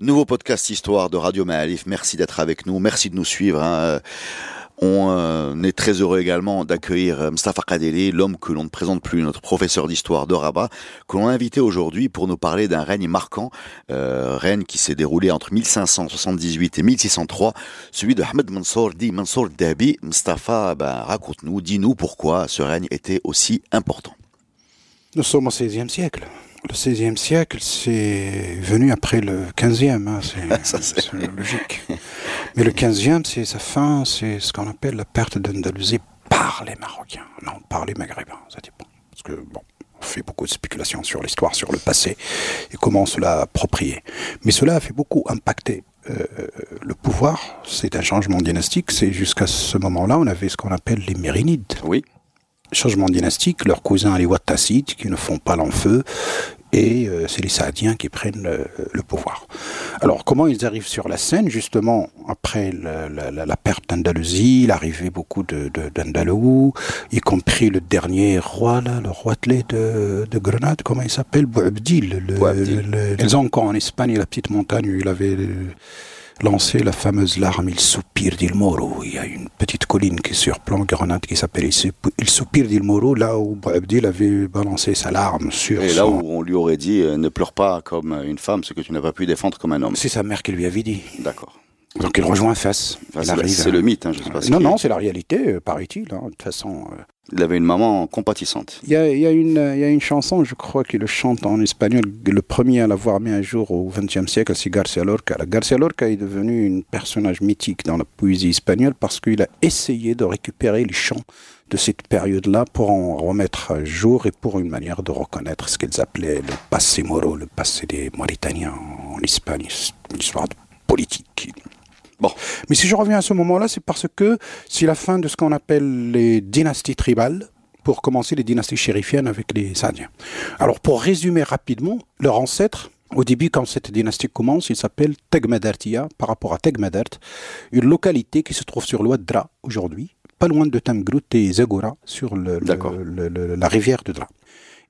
Nouveau podcast Histoire de Radio Maalif. Merci d'être avec nous. Merci de nous suivre. hein. On euh, est très heureux également d'accueillir euh, Mustafa Kadeli, l'homme que l'on ne présente plus, notre professeur d'histoire de Rabat, que l'on a invité aujourd'hui pour nous parler d'un règne marquant, euh, règne qui s'est déroulé entre 1578 et 1603, celui de Ahmed Mansour, dit Mansour Dabi. Mustafa, ben, raconte-nous, dis-nous pourquoi ce règne était aussi important. Nous sommes au XVIe siècle. Le XVIe siècle, c'est venu après le XVe, hein, c'est logique. Mais le XVe, c'est sa fin, c'est ce qu'on appelle la perte d'Andalousie par les Marocains, non par les Maghrébins, ça dépend. Parce que, bon, on fait beaucoup de spéculations sur l'histoire, sur le passé, et comment cela approprier. Mais cela a fait beaucoup impacter euh, le pouvoir. C'est un changement dynastique, c'est jusqu'à ce moment-là, on avait ce qu'on appelle les Mérinides Oui. Changement dynastique, leurs cousins les Wattassides qui ne font pas long feu, et euh, c'est les Saadiens qui prennent le, le pouvoir. Alors comment ils arrivent sur la scène? Justement, après la, la- la- perte d'Andalousie, l'arrivée beaucoup de, de- d'Andalous, y compris le dernier roi, là, le roi de, de Grenade, comment il s'appelle? Boabdil. Le, Boabdil. le- les Ancons en Espagne, la petite montagne où il avait lancé la fameuse larme Il soupire d'Il Moro. Il y a une petite colline qui surplombe Grenade qui s'appelle Il Soup- Il soupire d'Il Moro, là où Boabdil avait balancé sa larme sur Et son... là où on lui aurait dit euh, ne pleure pas comme une femme, ce que tu n'as pas pu défendre comme un homme. C'est sa mère qui lui avait dit. D'accord. Donc il rejoint. Enfin, Il c'est, le mythe, hein, je sais pas. ce Non, qui- non, c'est la réalité, euh, paraît-il. hein. De toute façon, euh, Il avait une maman compatissante. il y a, il y, a une, euh, il y a une chanson, je crois, qu'il le chante en espagnol. Le premier à l'avoir mis un jour au XXe siècle, c'est Garcia Lorca. La Garcia Lorca est devenu un personnage mythique dans la poésie espagnole parce qu'il a essayé de récupérer les chants de cette période-là pour en remettre à jour et pour une manière de reconnaître ce qu'ils appelaient le passé moro, le passé des Mauritaniens en Espagne. C'est une histoire de politique. Bon. Mais si je reviens à ce moment-là, c'est parce que c'est la fin de ce qu'on appelle les dynasties tribales, pour commencer les dynasties chérifiennes avec les Saadiens. Alors, pour résumer rapidement, leur ancêtre, au début, quand cette dynastie commence, il s'appelle Tegmadartia, par rapport à Tegmadert, une localité qui se trouve sur l'Ouadra aujourd'hui, pas loin de Tamgrout et Zagora, sur le- le- D'accord. le- le- la rivière de Dra.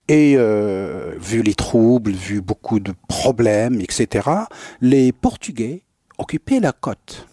Et euh, vu les troubles, vu beaucoup de problèmes, etc., les Portugais occupaient la côte.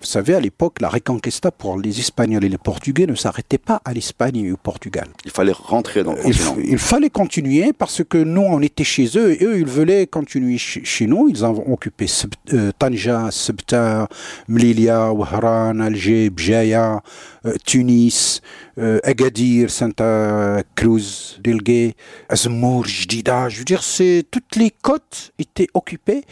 Vous savez, à l'époque, la Reconquista pour les Espagnols et les Portugais ne s'arrêtait pas à l'Espagne et au Portugal. Il fallait rentrer dans le Il, continent. il fallait continuer parce que nous, on était chez eux et eux, ils voulaient continuer chez, chez nous. Ils ont occupé euh, Tanja, Sebta, Mlilia, Wahran, Alger, Bjaya, euh, Tunis, euh, Agadir, Santa Cruz, Delgué, Azmour, Jdida. Je veux dire, toutes les côtes étaient occupées.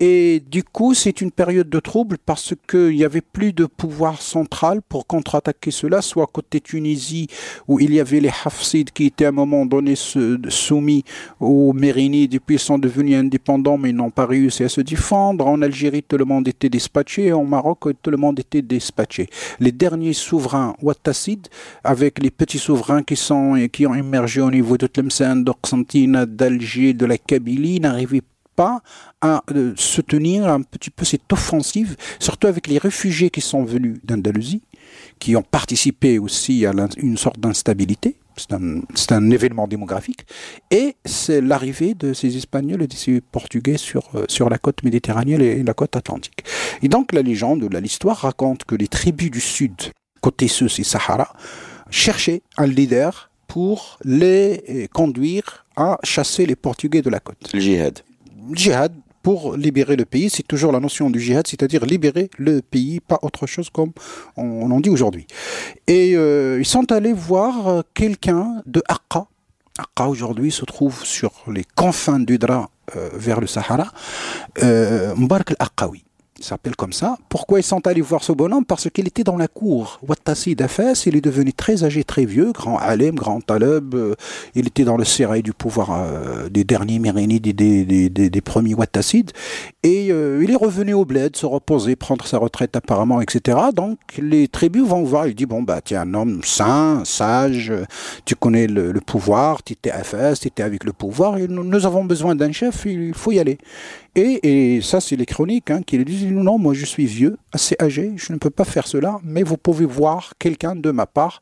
Et du coup, c'est une période de trouble parce qu'il n'y avait plus de pouvoir central pour contre-attaquer cela, soit côté Tunisie, où il y avait les Hafsides qui étaient à un moment donné soumis aux Mérinides et puis sont devenus indépendants mais ils n'ont pas réussi à se défendre. En Algérie, tout le monde était dispatché en Maroc, tout le monde était dispatché. Les derniers souverains Wattassides, avec les petits souverains qui, sont, qui ont émergé au niveau de Tlemcen, de d'Alger, de la Kabylie, n'arrivaient pas à euh, soutenir un petit peu cette offensive, surtout avec les réfugiés qui sont venus d'Andalousie, qui ont participé aussi à une sorte d'instabilité. C'est un, événement démographique. Et c'est l'arrivée de ces Espagnols et de ces Portugais sur, euh, sur la côte méditerranéenne et la côte atlantique. Et donc la légende, la- l'histoire raconte que les tribus du sud, côté Sus et Sahara, cherchaient un leader pour les euh, conduire à chasser les Portugais de la côte Le djihad. Djihad pour libérer le pays, c'est toujours la notion du djihad, c'est-à-dire libérer le pays, pas autre chose comme on, en dit aujourd'hui. Et euh, ils sont allés voir euh, quelqu'un de Aqqa. Aqqa aujourd'hui se trouve sur les confins du Dra euh, vers le Sahara, euh, al-Aqawi. S'appelle comme ça. Pourquoi ils sont allés voir ce bonhomme? Parce qu'il était dans la cour. Wattasi d'Afès, il est devenu très âgé, très vieux, grand Alem, grand Taleb. Euh, il était dans le sérail du pouvoir euh, des derniers Mérinides, des, des, des, premiers Wattassides. Et euh, il est revenu au bled, se reposer, prendre sa retraite apparemment, etc. Donc les tribus vont voir. Il dit bon bah tu un homme sain, sage, tu connais le, pouvoir, tu étais à Fès, tu étais avec le pouvoir. Nous avons besoin d'un chef, il faut y aller. Et, ça, c'est les chroniques hein, qui disent non, moi je suis vieux, assez âgé, je ne peux pas faire cela, mais vous pouvez voir quelqu'un de ma part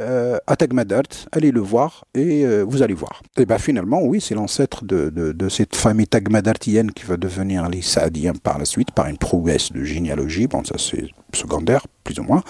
euh, à Tagmadart, allez le voir et euh, vous allez voir. Et bien finalement, oui, c'est l'ancêtre de, de, cette famille tagmadartienne qui va devenir les Saadiens par la suite, par une prouesse de généalogie, bon ça c'est secondaire plus ou moins,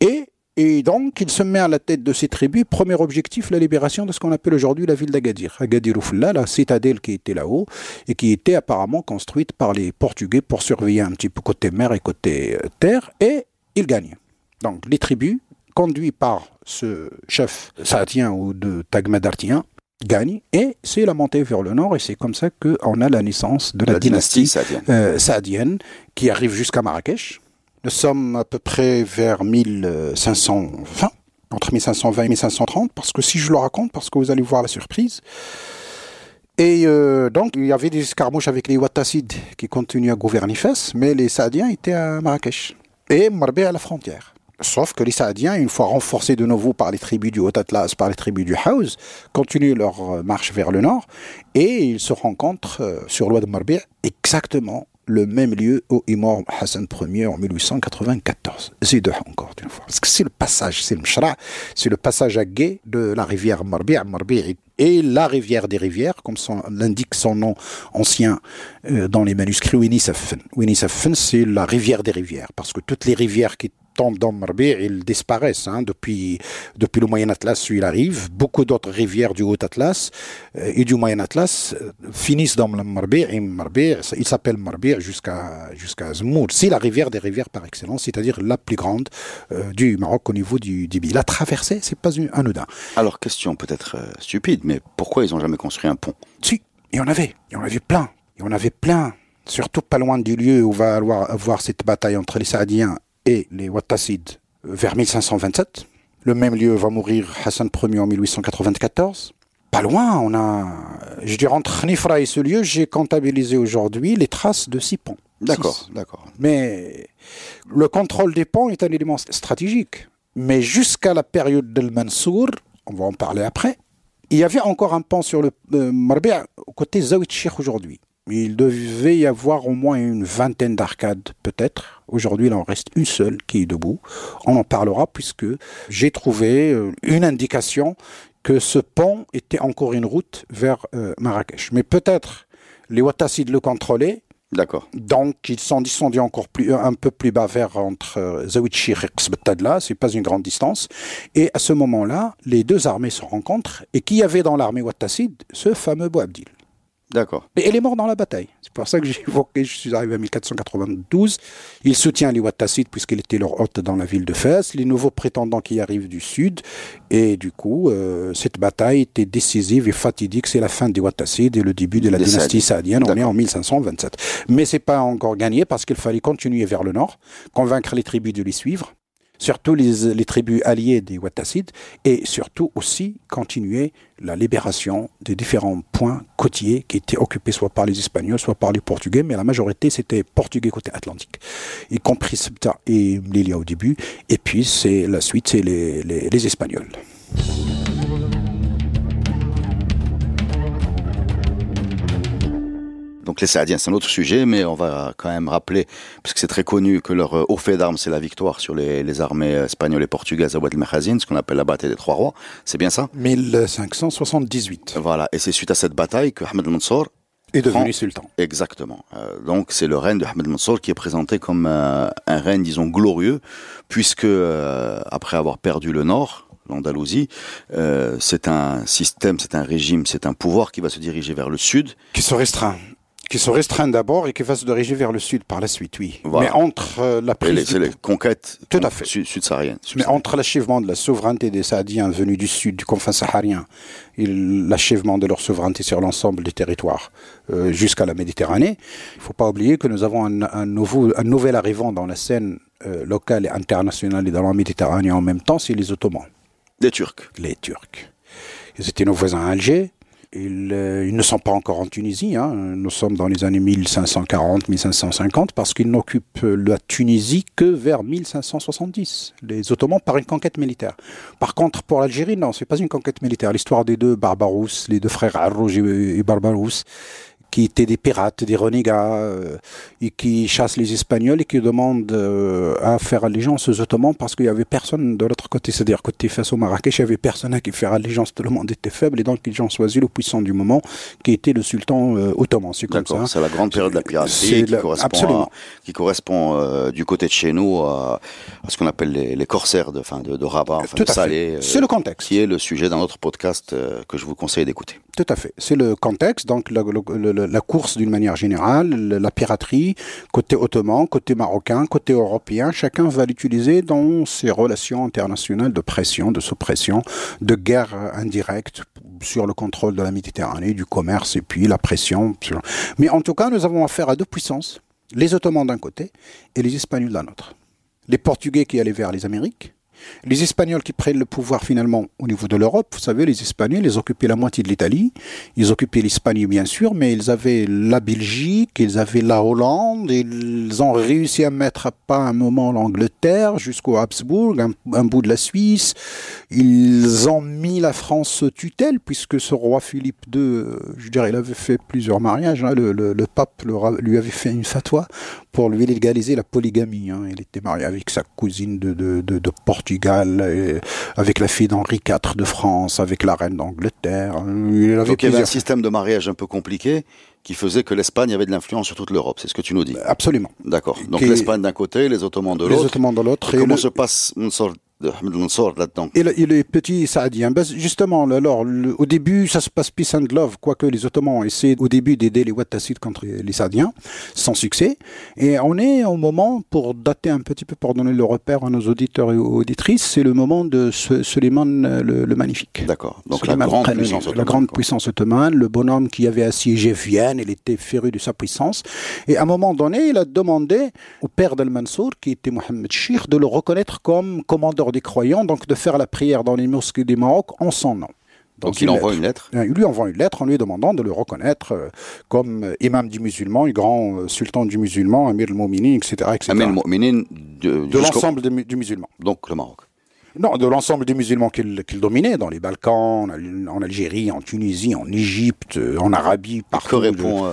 et et donc, il se met à la tête de ces tribus. Premier objectif, la libération de ce qu'on appelle aujourd'hui la ville d'Agadir. Agadir Oufla, la citadelle qui était là-haut et qui était apparemment construite par les Portugais pour surveiller un petit peu côté mer et côté euh, terre. Et il gagne. Donc, les tribus, conduits par ce chef saadien ou de Tagmadartien, gagnent et c'est la montée vers le nord et c'est comme ça qu'on a la naissance de la, dynastie, saadienne euh, qui arrive jusqu'à Marrakech nous sommes à peu près vers 1520, entre 1520 et 1530, parce que si je le raconte, parce que vous allez voir la surprise. Et euh, donc, il y avait des escarmouches avec les Wattassides qui continuaient à gouverner Fès, mais les Saadiens étaient à Marrakech et Marbé à la frontière. Sauf que les Saadiens, une fois renforcés de nouveau par les tribus du Haut-Atlas, par les tribus du Haouz, continuent leur marche vers le nord et ils se rencontrent euh, sur l'ouest de Marbé exactement le même lieu est mort Hassan Ier en 1894. Zidouh encore une fois. Parce que c'est le passage, c'est le mshra, c'est le passage à gué de la rivière Marbi' Marbi' et la rivière des rivières, comme l'indique son nom ancien euh, dans les manuscrits Winnisafen. Winnisafen, c'est la rivière des rivières, parce que toutes les rivières qui dans Marbi, ils disparaissent. Hein, depuis, depuis le Moyen Atlas, il arrive. Beaucoup d'autres rivières du Haut Atlas euh, et du Moyen Atlas euh, finissent dans Marbi. Et Marbi, il s'appelle Marbi jusqu'à jusqu'à Zmour. C'est la rivière des rivières par excellence, c'est-à-dire la plus grande euh, du Maroc au niveau du Débit. La traversée, c'est pas anodin. Alors, question peut-être stupide, mais pourquoi ils n'ont jamais construit un pont? Si, il y en avait. Il y en avait plein. Il y en avait plein surtout pas loin du lieu où va avoir cette bataille entre les Saadiens et les Wattassides vers 1527. Le même lieu va mourir Hassan Ier en 1894. Pas loin, on a, je dirais entre Nifra et ce lieu, j'ai comptabilisé aujourd'hui les traces de six ponts. D'accord, d'accord. Mais le contrôle des ponts est un élément stratégique. Mais jusqu'à la période del Mansour, on va en parler après, il y avait encore un pont sur le euh, côté Zawit aujourd'hui. Il devait y avoir au moins une vingtaine d'arcades, peut-être. Aujourd'hui, il en reste une seule qui est debout. On en parlera puisque j'ai trouvé euh, une indication que ce pont était encore une route vers euh, Marrakech. Mais peut-être les Wattassides le contrôlaient. D'accord. Donc, ils sont descendus encore plus, un peu plus bas vers entre euh, Zawitchir et Qsbetadla, c'est pas une grande distance. Et à ce moment-là, les deux armées se rencontrent. Et qui y avait dans l'armée Wattasside Ce fameux Boabdil. D'accord. Et elle est morte dans la bataille. C'est pour ça que j'ai évoqué, je suis arrivé en 1492. Il soutient les Wattassides puisqu'il était leur hôte dans la ville de Fès, les nouveaux prétendants qui arrivent du sud. Et du coup, euh, cette bataille était décisive et fatidique. C'est la fin des Wattassides et le début de la dynastie saadienne. On est en 1527. Mais c'est pas encore gagné parce qu'il fallait continuer vers le nord, convaincre les tribus de les suivre surtout les, tribus alliées des Wattassides, et surtout aussi continuer la libération des différents points côtiers qui étaient occupés soit par les Espagnols, soit par les Portugais, mais la majorité c'était Portugais côté Atlantique, y compris Ceuta et Melilla au début, et puis c'est la suite, c'est les, les Espagnols. Donc les Saadiens, c'est un autre sujet, mais on va quand même rappeler, puisque c'est très connu, que leur euh, haut fait d'armes, c'est la victoire sur les, armées espagnoles et portugaises à el ce qu'on appelle la bataille des Trois Rois. C'est bien ça? 1578. Voilà, et c'est suite à cette bataille que Ahmed al-Mansour est devenu sultan. Exactement. Euh, donc c'est le règne de Ahmed Mansour qui est présenté comme euh, un règne, disons, glorieux, puisque après avoir perdu le nord, l'Andalousie, c'est un système, c'est un régime, c'est un pouvoir qui va se diriger vers le sud. Qui se restreint qui se restreint d'abord et qui va se diriger vers le sud par la suite, oui. Mais entre euh, la prise... C'est les conquêtes Tout à fait. sud-sahariennes. Mais entre l'achèvement de la souveraineté des Saadiens venus du sud, du confin saharien, et l'achèvement de leur souveraineté sur l'ensemble des territoires euh, jusqu'à la Méditerranée, il ne faut pas oublier que nous avons un, nouveau, un nouvel arrivant dans la scène euh, locale et internationale et dans la Méditerranée en même temps, c'est les Ottomans. Les Turcs. Les Turcs. Ils étaient nos voisins à Alger, euh, ils, ne sont pas encore en Tunisie. Hein. Nous sommes dans les années 1540-1550 parce qu'ils n'occupent la Tunisie que vers 1570, les Ottomans, par une conquête militaire. Par contre, pour l'Algérie, non, c'est pas une conquête militaire. L'histoire des deux Barbarousse, les deux frères Arrouj et Barbarousse, qui étaient des pirates, des renégats, euh, et qui chassent les Espagnols et qui demandent euh, à faire allégeance aux Ottomans parce qu'il n'y avait personne de l'autre côté. C'est-à-dire côté face au Marrakech, il n'y avait personne à qui faire allégeance. Tout le monde était faible et donc ils ont choisi le puissant du moment qui était le sultan euh, ottoman. C'est comme ça. C'est la grande période de la piraterie qui, correspond qui correspond du côté de chez nous à, ce qu'on appelle les, corsaires de, fin, de, de Rabat, enfin, C'est le contexte. Qui est le sujet d'un autre podcast que je vous conseille d'écouter. Tout à fait. C'est le contexte, donc la course d'une manière générale, la piraterie, côté ottoman, côté marocain, côté européen, chacun va l'utiliser dans ses relations internationales de pression, de suppression, de guerre indirecte sur le contrôle de la Méditerranée, du commerce et puis la pression. Mais en tout cas, nous avons affaire à deux puissances, les Ottomans d'un côté et les Espagnols d'un autre. Les Portugais qui allaient vers les Amériques, les Espagnols qui prennent le pouvoir finalement au niveau de l'Europe, vous savez, les Espagnols, ils occupaient la moitié de l'Italie, ils occupaient l'Espagne bien sûr, mais ils avaient la Belgique, ils avaient la Hollande, ils ont réussi à mettre à pas un moment l'Angleterre jusqu'au Habsbourg, un, bout de la Suisse, ils ont mis la France tutelle puisque ce roi Philippe II, je dirais, il avait fait plusieurs mariages, hein. le, pape lui avait fait une fatwa pour lui légaliser la polygamie. Hein. Il était marié avec sa cousine de, de, de Portugal, avec la fille d'Henri IV de France, avec la reine d'Angleterre. Il avait Donc il y avait un système de mariage un peu compliqué qui faisait que l'Espagne avait de l'influence sur toute l'Europe, c'est ce que tu nous dis Absolument. D'accord. Donc l'Espagne d'un côté, les Ottomans de l'autre. Les Ottomans de l'autre. Comment se passe une sorte de là-dedans. Et, le, et les petits saadiens, ben justement, alors, au début, ça se passe peace and love, quoique les Ottomans essaient au début d'aider les Wattassides contre les Saadiens, sans succès. Et on est au moment, pour dater un petit peu, pour donner le repère à nos auditeurs et auditrices, c'est le moment de Suleiman le, le Magnifique. D'accord. Donc la grande, puissance ottomane, la grande puissance ottomane, le bonhomme qui avait assiégé Vienne, il était féru de sa puissance. Et à un moment donné, il a demandé au père d'Al-Mansour, qui était Mohamed Shir, de le reconnaître comme commandeur des croyants, donc de faire la prière dans les mosquées du Maroc en son nom. Donc, il envoie une lettre Il lui envoie une lettre en lui demandant de le reconnaître euh, comme euh, imam du musulman, grand euh, sultan du musulman, amir al-Moumini, etc. etc. Amir de, de l'ensemble du musulman. Donc le Maroc non, de l'ensemble des musulmans qu'il dominait, dans les Balkans, en, Algérie, en Tunisie, en Égypte, en Arabie, partout. Que répond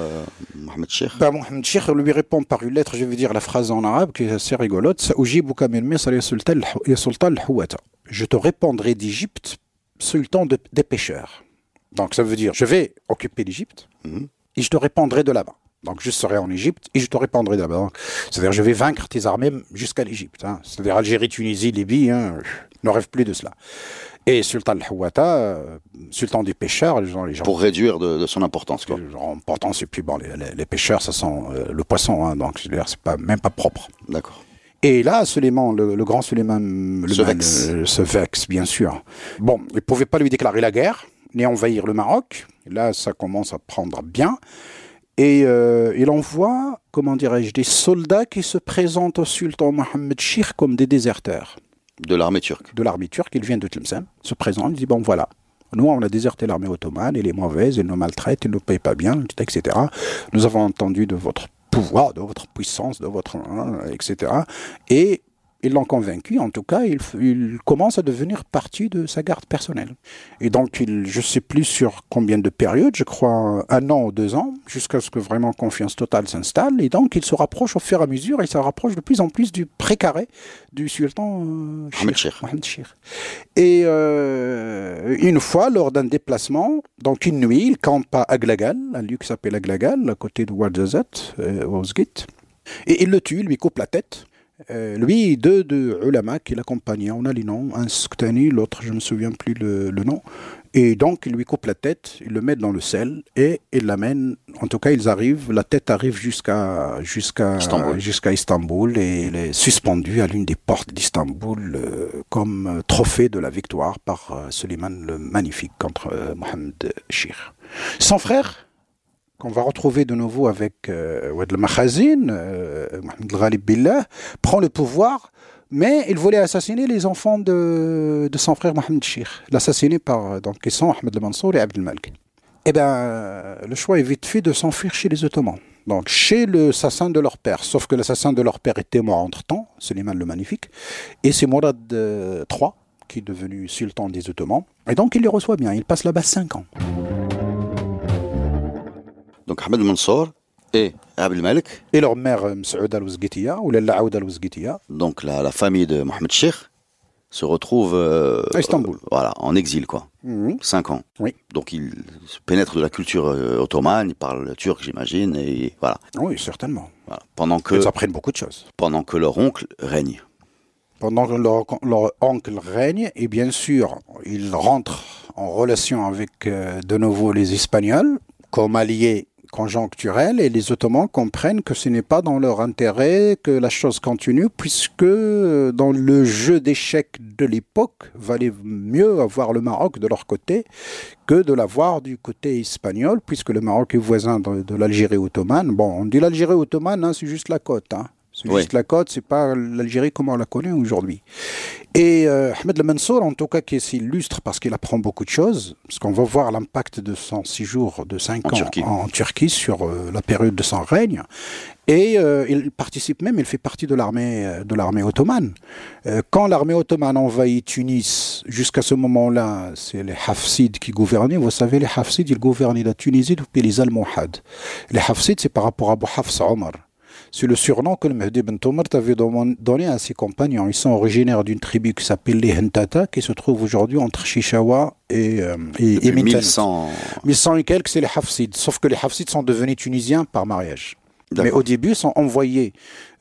Mohamed Sheikh ben, Mohamed Sheikh lui répond par une lettre, je vais dire la phrase en arabe qui est assez rigolote. Je te répondrai d'Égypte, sultan des pêcheurs. Donc ça veut dire, je vais occuper l'Égypte mhm. et je te répondrai de là-bas. Donc je serai en Égypte et je te répondrai d'abord. C'est-à-dire je vais vaincre tes armées jusqu'à l'Égypte. Hein. C'est-à-dire Algérie, Tunisie, Libye, hein, ne rêve plus de cela. Et Sultan al-Hawata, euh, sultan des pêcheurs, les gens, les gens pour réduire de, son importance. Quoi. Importance et puis bon, les, pêcheurs, ça sent euh, le poisson, hein, donc c'est pas même pas propre. D'accord. Et là, Suleiman, le, grand Suleiman, le se, vexe. Euh, se vexe, bien sûr. Bon, il ne pouvait pas lui déclarer la guerre, ni envahir le Maroc. Là, ça commence à prendre bien. Et euh, il envoie, comment dirais-je, des soldats qui se présentent au sultan Mohammed Shir comme des déserteurs. De l'armée turque. De l'armée turque, il vient de Tlemcen, se présente, il dit, bon voilà, nous, on a déserté l'armée ottomane, elle est mauvaise, elle nous maltraite, elle ne nous paye pas bien, etc. Nous avons entendu de votre pouvoir, de votre puissance, de votre... Hein, etc. Et ils l'ont convaincu, en tout cas, il, commence à devenir partie de sa garde personnelle. Et donc, il, je ne sais plus sur combien de périodes, je crois un an ou deux ans, jusqu'à ce que vraiment confiance totale s'installe. Et donc, il se rapproche au fur et à mesure, il se rapproche de plus en plus du précaré du sultan euh, Et euh, une fois, lors d'un déplacement, donc une nuit, il campe à Aglagal, un lieu qui s'appelle Aglagal, à côté de Ouarzazat, euh, au Et il le tue, il lui coupe la tête Euh, lui, deux de ulama qui l'accompagnaient. On a les noms. Un Sktani, l'autre, je ne me souviens plus le, nom. Et donc, il lui coupe la tête, il le met dans le sel et il l'amène. En tout cas, ils arrivent, la tête arrive jusqu'à jusqu'à Istanbul. Istanbul et il est suspendu à l'une des portes d'Istanbul euh, comme euh, trophée de la victoire par euh, Suleiman le Magnifique contre Mohamed Shir. Son frère, qu'on va retrouver de nouveau avec euh, Oued al-Makhazin, euh, Ghalib Billah, prend le pouvoir, mais il voulait assassiner les enfants de, de son frère Mohamed Shir, l'assassiner par, donc, qui sont Ahmed al-Mansour et Abdel Malik. Eh bien, le choix est vite fait de s'enfuir chez les Ottomans. Donc, chez l'assassin de leur père. Sauf que l'assassin de leur père était mort entre-temps, Suleiman le Magnifique. Et c'est Mourad III qui est devenu sultan des Ottomans. Et donc, il les reçoit bien. Il passe là-bas 5 ans. Donc Ahmed Mansour et Abdel Malik. Et leur mère euh, Msaoud al-Ouzgitiya, ou Laoud al-Ouzgitiya. Donc la, la, famille de Mohamed Sheikh se retrouve euh, à Istanbul. Euh, voilà, en exil quoi. Mmh. Cinq ans. Oui. Donc il pénètre de la culture ottomane, il parle turc j'imagine et voilà. Oui, certainement. Voilà. Pendant que ils apprennent beaucoup de choses. Pendant que leur oncle règne. Pendant que leur, leur oncle règne et bien sûr, il rentre en relation avec euh, de nouveau les Espagnols comme alliés conjoncturel et les Ottomans comprennent que ce n'est pas dans leur intérêt que la chose continue puisque dans le jeu d'échecs de l'époque, valait mieux avoir le Maroc de leur côté que de l'avoir du côté espagnol puisque le Maroc est voisin de, de l'Algérie ottomane. Bon, on dit l'Algérie ottomane, hein, c'est juste la côte. Hein. C'est Oui. juste la côte, c'est pas l'Algérie comme on la connaît aujourd'hui. Et euh, Ahmed Le Mansour, en tout cas, qui s'illustre parce qu'il apprend beaucoup de choses, parce qu'on va voir l'impact de son séjour de 5 En ans Turquie. en Turquie sur euh, la période de son règne. Et euh, il participe même, il fait partie de l'armée de l'armée ottomane. Quand l'armée ottomane envahit Tunis, jusqu'à ce moment-là, c'est les Hafsides qui gouvernaient. Vous savez, les Hafsides, ils gouvernaient la Tunisie depuis les Almohades. Les Hafsides, c'est par rapport à Abu Hafs Omar. C'est le surnom que le Mahdi Ben Tomart avait don- donné à ses compagnons. Ils sont originaires d'une tribu qui s'appelle les Hentata, qui se trouve aujourd'hui entre Chichawa et, euh, et, et Depuis Mintanit. 1100. 1100 et quelques, c'est les Hafsides. Sauf que les Hafsides sont devenus tunisiens par mariage. Mais au début, ils sont envoyés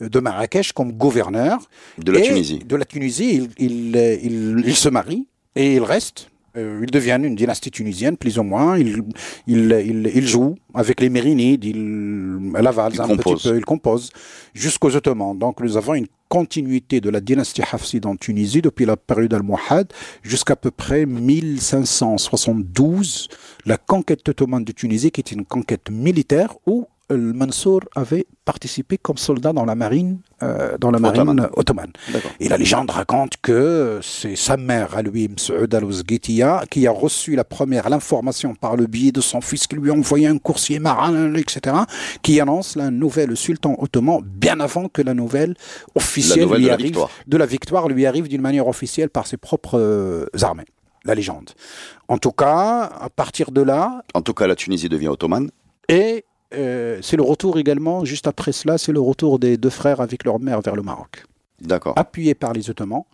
de Marrakech comme gouverneurs. De la Et Tunisie. De la Tunisie, ils, ils, euh, ils se marient et ils restent. Euh, ils deviennent une dynastie tunisienne, plus ou moins. Ils, ils, ils, ils jouent avec les Mérinides, ils lavalent Ils un composent. petit peu, ils composent jusqu'aux Ottomans. Donc nous avons une continuité de la dynastie Hafside en Tunisie depuis la période almohade jusqu'à peu près 1572, la conquête ottomane de Tunisie qui est une conquête militaire où le Mansour avait participé comme soldat dans la marine, euh, dans la marine Ottomane. Et la légende raconte que c'est sa mère à lui, al-Ouzghitia, qui a reçu la première l'information par le biais de son fils qui lui a envoyé un coursier marin, etc., qui annonce la nouvelle sultan ottoman bien avant que la nouvelle officielle La nouvelle lui de la arrive, victoire. de la victoire lui arrive d'une manière officielle par ses propres euh, armées. La légende. En tout cas, à partir de là, En tout cas, la Tunisie devient ottomane. et euh, c'est le retour également, juste après cela, c'est le retour des deux frères avec leur mère vers le Maroc. D'accord. appuyés par les Ottomans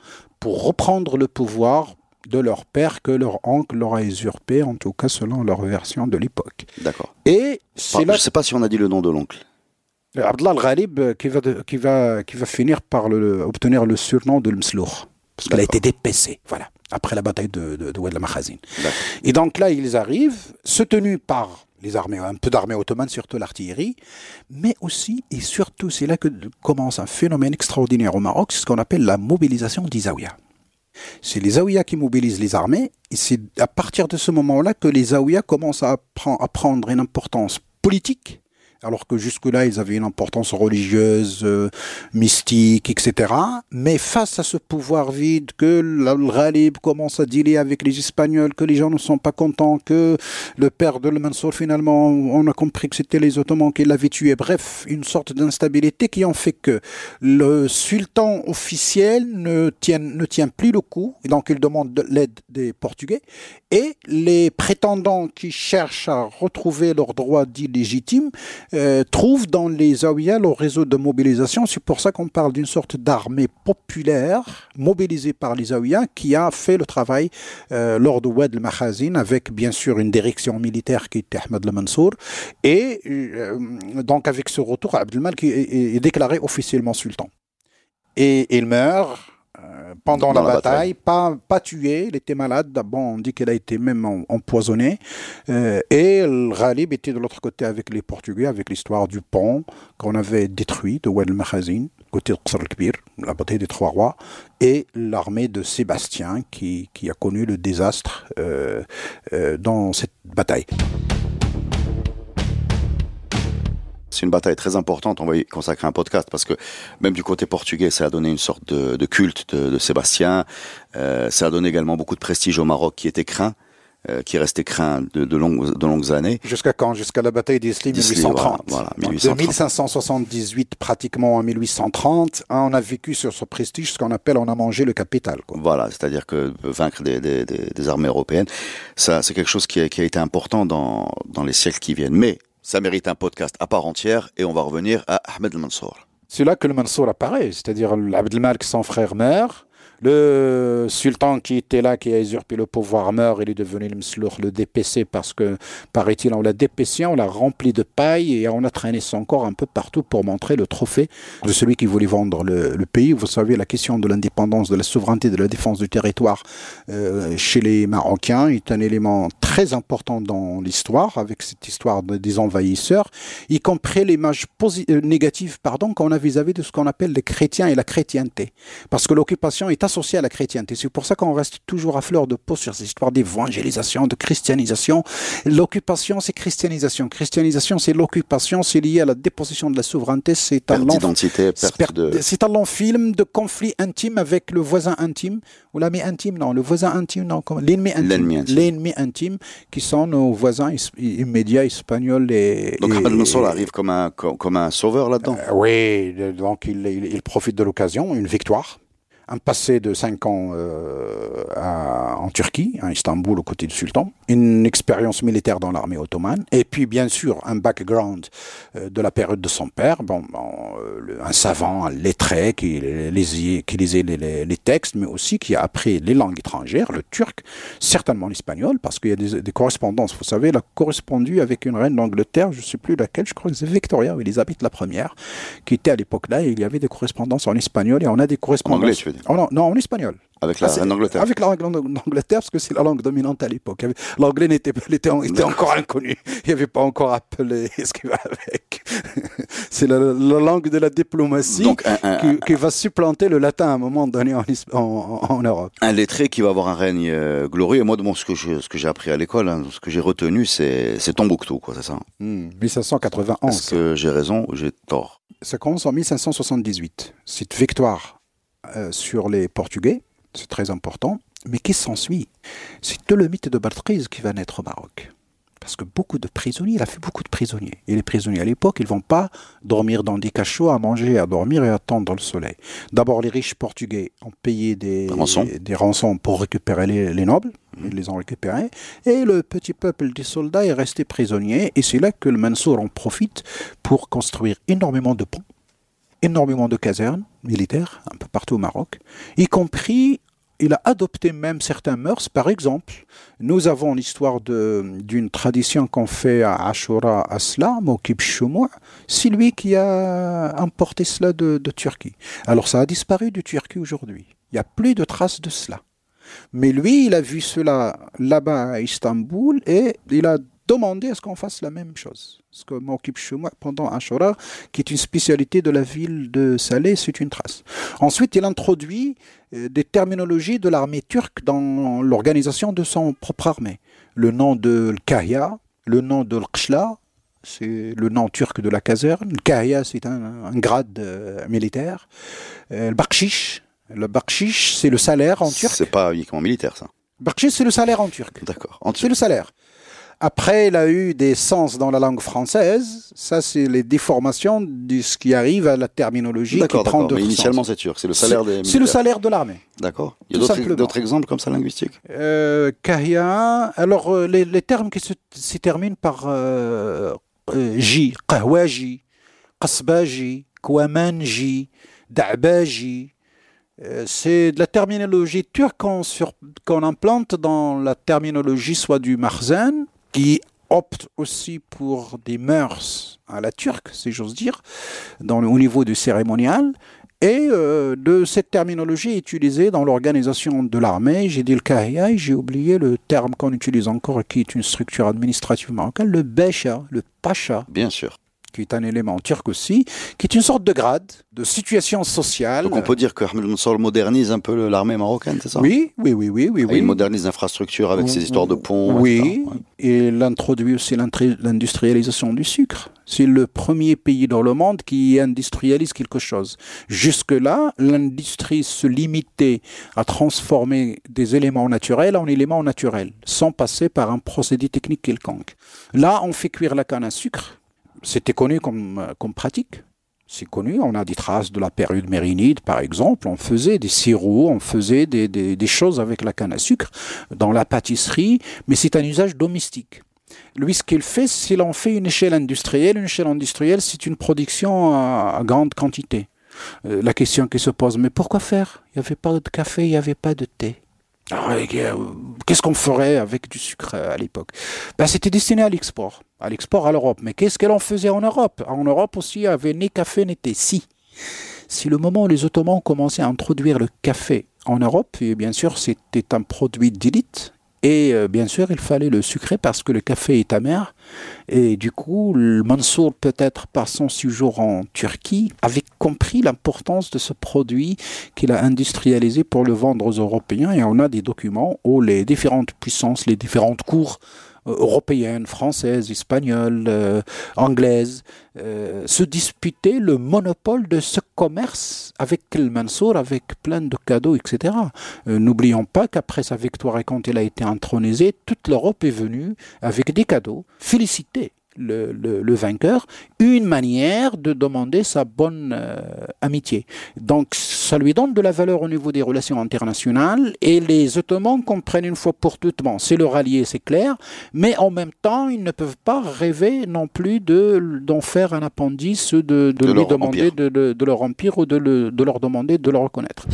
pour reprendre le pouvoir de leur père que leur oncle leur a usurpé, en tout cas selon leur version de l'époque. D'accord. Et c'est Je ne sais pas si on a dit le nom de l'oncle. Abdallah al-Ghalib euh, qui va, de- qui, va, qui va finir par le- obtenir le surnom de Mslour. Parce qu'il a été dépecé, voilà, après la bataille de, de, de Oued. Et donc là, ils arrivent, soutenus par un peu d'armée ottomane, surtout l'artillerie, mais aussi et surtout, c'est là que commence un phénomène extraordinaire au Maroc, ce qu'on appelle la mobilisation des Zaouïas. C'est les Zaouïas qui mobilisent les armées, et c'est à partir de ce moment-là que les Zaouïas commencent à prendre une importance politique, alors que jusque-là, ils avaient une importance religieuse, euh, mystique, etc. Mais face à ce pouvoir vide, que le Ghalib commence à dealer avec les Espagnols, que les gens ne sont pas contents, que le père de Mansour, finalement, on a compris que c'était les Ottomans qui l'avaient tué. Bref, une sorte d'instabilité qui en fait que le sultan officiel ne tient, ne tient plus le coup, et donc il demande de l'aide des Portugais, et les prétendants qui cherchent à retrouver leurs droits dits légitimes euh, trouvent dans les Zaouïas leur réseau de mobilisation. C'est pour ça qu'on parle d'une sorte d'armée populaire mobilisée par les Zaouïas qui a fait le travail euh, lors de Oued el-Makhazin avec bien sûr une direction militaire qui était Ahmed Le Mansour. Et euh, donc avec ce retour, Abdelmal qui est, déclaré officiellement sultan. Et il meurt pendant la, bataille, Pas, pas tué, il était malade. Bon, on dit qu'il a été même empoisonné. Euh, et le Ghalib était de l'autre côté avec les Portugais, avec l'histoire du pont qu'on avait détruit de Wad al côté de Qasr al-Kbir, la bataille des Trois Rois, et l'armée de Sébastien qui, qui, a connu le désastre euh, dans cette bataille. C'est une bataille très importante. On va y consacrer un podcast parce que même du côté portugais, ça a donné une sorte de, culte de, Sébastien. Euh, ça a donné également beaucoup de prestige au Maroc qui était craint. Euh, qui restait craint de, de, longues, de longues années. Jusqu'à quand? Jusqu'à la bataille d'Isli 1830. Voilà, 1830. De 1578 pratiquement à 1830, on a vécu sur ce prestige ce qu'on appelle on a mangé le capital. Quoi. Voilà, c'est-à-dire que vaincre des, des, des, armées européennes, ça c'est quelque chose qui a, qui a été important dans, dans les siècles qui viennent. Mais ça mérite un podcast à part entière et on va revenir à Ahmed al-Mansour. C'est là que le Mansour apparaît, c'est-à-dire Abdelmalek, son frère, meurt. Le sultan qui était là, qui a usurpé le pouvoir, meurt. Il est devenu le mslour, le DPC, parce que, paraît-il, on l'a dépécé, on l'a rempli de paille et on a traîné son corps un peu partout pour montrer le trophée de celui qui voulait vendre le, pays. Vous savez, la question de l'indépendance, de la souveraineté, de la défense du territoire euh, chez les Marocains est un élément très important dans l'histoire, avec cette histoire des envahisseurs, y compris l'image euh, négative qu'on a vis-à-vis de ce qu'on appelle les chrétiens et la chrétienté. Parce que l'occupation est associée à la chrétienté. C'est pour ça qu'on reste toujours à fleur de peau sur cette histoire d'évangélisation, de christianisation. L'occupation, c'est christianisation. Christianisation, c'est l'occupation, c'est lié à la déposition de la souveraineté. C'est un long, c'est un long film de conflit intime avec le voisin intime, ou l'ami intime, non, le voisin intime, non, l'ennemi intime. L'ennemi intime qui sont nos voisins immédiats espagnols et. Donc Ahmed Mansour arrive comme un, comme, un sauveur là-dedans. Euh, oui, donc il, il profite de l'occasion, une victoire un passé de 5 ans euh, en Turquie, à Istanbul, aux côtés du sultan, une expérience militaire dans l'armée ottomane, et puis bien sûr un background euh, de la période de son père, bon, euh, un savant, un lettré qui, lisait, qui lisait les, textes, mais aussi qui a appris les langues étrangères, le turc, certainement l'espagnol, parce qu'il y a des, correspondances. Vous savez, il a correspondu avec une reine d'Angleterre, je ne sais plus laquelle, je crois que c'est Victoria ou Elisabeth la première, qui était à l'époque là, et il y avait des correspondances en espagnol, et on a des correspondances... Oh non, non, en espagnol. Avec la ah, d'Angleterre. Avec la langue d'Angleterre, parce que c'est la langue dominante à l'époque. L'anglais n'était était, était encore inconnu. Il n'y avait pas encore appelé ce qui va avec. c'est la, langue de la diplomatie qui, va supplanter le latin à un moment donné en, en, Europe. Un lettré qui va avoir un règne euh, glorieux. Moi, bon, ce que j'ai appris à l'école, hein, ce que j'ai retenu, c'est Tombouctou, quoi, c'est ça 1591. Hmm, Est-ce que j'ai raison ou j'ai tort? Ça commence en 1578. Cette victoire sur les Portugais c'est très important. Mais qui s'ensuit? C'est tout le mythe de Barthez qui va naître au Maroc. Parce que beaucoup de prisonniers, il a fait beaucoup de prisonniers. Et les prisonniers à l'époque, ils ne vont pas dormir dans des cachots, à manger, à dormir et à attendre le soleil. D'abord, les riches portugais ont payé des, des rançons pour récupérer les, nobles. Ils les ont récupérés. Et le petit peuple des soldats est resté prisonnier. Et c'est là que le Mansour en profite pour construire énormément de ponts énormément de casernes militaires un peu partout au Maroc, y compris il a adopté même certains mœurs. Par exemple, nous avons l'histoire d'une tradition qu'on fait à Ashura Aslam, au Kibshumou. C'est lui qui a importé cela de, de, Turquie. Alors ça a disparu de Turquie aujourd'hui. Il n'y a plus de traces de cela. Mais lui, il a vu cela là-bas à Istanbul et il a demandé à ce qu'on fasse la même chose. Ce que m'occupe chez moi pendant Ashura, qui est une spécialité de la ville de Salé, c'est une trace. Ensuite, il introduit euh, des terminologies de l'armée turque dans l'organisation de son propre armée. Le nom de l'Kahya, le nom de l'Qshla, c'est le nom turc de la caserne. Kahya, c'est un, grade euh, militaire. Euh, le Bakshish, le Bakshish, c'est le salaire en turc. C'est pas uniquement militaire, ça. Bakshish, c'est le salaire en turc. D'accord. C'est le salaire. Après, il a eu des sens dans la langue française. Ça, c'est les déformations de ce qui arrive à la terminologie qui prend Mais initialement, c'est sûr. C'est le salaire des. C'est le salaire de l'armée. D'accord. Il y a d'autres exemples comme ça linguistiques? Euh, Kahia. Alors, euh, les, termes qui se, terminent par euh, euh, J, Qahwaji, Qasbaji, Kwamanji, Da'baji. C'est de la terminologie turque qu'on implante dans la terminologie soit du Marzen, qui opte aussi pour des mœurs à la turque, si j'ose dire, au niveau du cérémonial. Et euh, de cette terminologie utilisée dans l'organisation de l'armée, j'ai dit le kahia et j'ai oublié le terme qu'on utilise encore, qui est une structure administrative marocaine, le besha, le pacha. Bien sûr qui est un élément turc aussi, qui est une sorte de grade, de situation sociale. Donc on peut dire que Ahmed Mansour modernise un peu l'armée marocaine, c'est ça? Oui, oui, oui, oui, oui. Il modernise l'infrastructure avec ses histoires de ponts. Oui, et il introduit aussi l'industrialisation du sucre. C'est le premier pays dans le monde qui industrialise quelque chose. Jusque-là, l'industrie se limitait à transformer des éléments naturels en éléments naturels, sans passer par un procédé technique quelconque. Là, on fait cuire la canne à sucre c'était connu comme, comme pratique. C'est connu, on a des traces de la période mérinide, par exemple. On faisait des sirops, on faisait des, des, choses avec la canne à sucre dans la pâtisserie, mais c'est un usage domestique. Lui, ce qu'il fait, c'est en fait une échelle industrielle. Une échelle industrielle, c'est une production à, grande quantité. Euh, la question qui se pose, mais pourquoi faire? Il n'y avait pas de café, il n'y avait pas de thé. Ah, euh, qu'est-ce qu'on ferait avec du sucre à l'époque? Ben, C'était destiné à l'export, à l'export à l'Europe. Mais qu'est-ce qu'elle en faisait en Europe? En Europe aussi, il n'y avait ni café ni thé. Si. Si le moment où les Ottomans commencé à introduire le café en Europe, et bien sûr c'était un produit d'élite, et euh, bien sûr, il fallait le sucrer parce que le café est amer. Et du coup, Mansour, peut-être par son séjour en Turquie, avait compris l'importance de ce produit qu'il a industrialisé pour le vendre aux Européens. Et on a des documents où les différentes puissances, les différentes cours européennes, françaises, espagnoles, euh, anglaises, euh, se disputaient le monopole de ce commerce avec El Mansour, avec plein de cadeaux, etc. N'oublions pas qu'après sa victoire et quand il a été intronisé, toute l'Europe est venue avec des cadeaux, féliciter le, le, vainqueur, une manière de demander sa bonne euh, amitié. Donc ça lui donne de la valeur au niveau des relations internationales et les Ottomans comprennent une fois pour toutes, bon, c'est leur allié, c'est clair, mais en même temps, ils ne peuvent pas rêver non plus d'en faire un appendice, de, de, lui demander de, de, leur empire ou de, de leur demander de le reconnaître.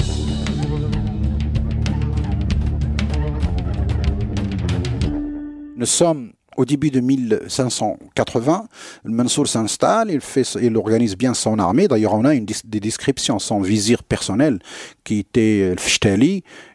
Nous sommes au début de 1580, Mansour s'installe, il, il organise bien son armée. D'ailleurs, on a une, des descriptions, son vizir personnel, qui était le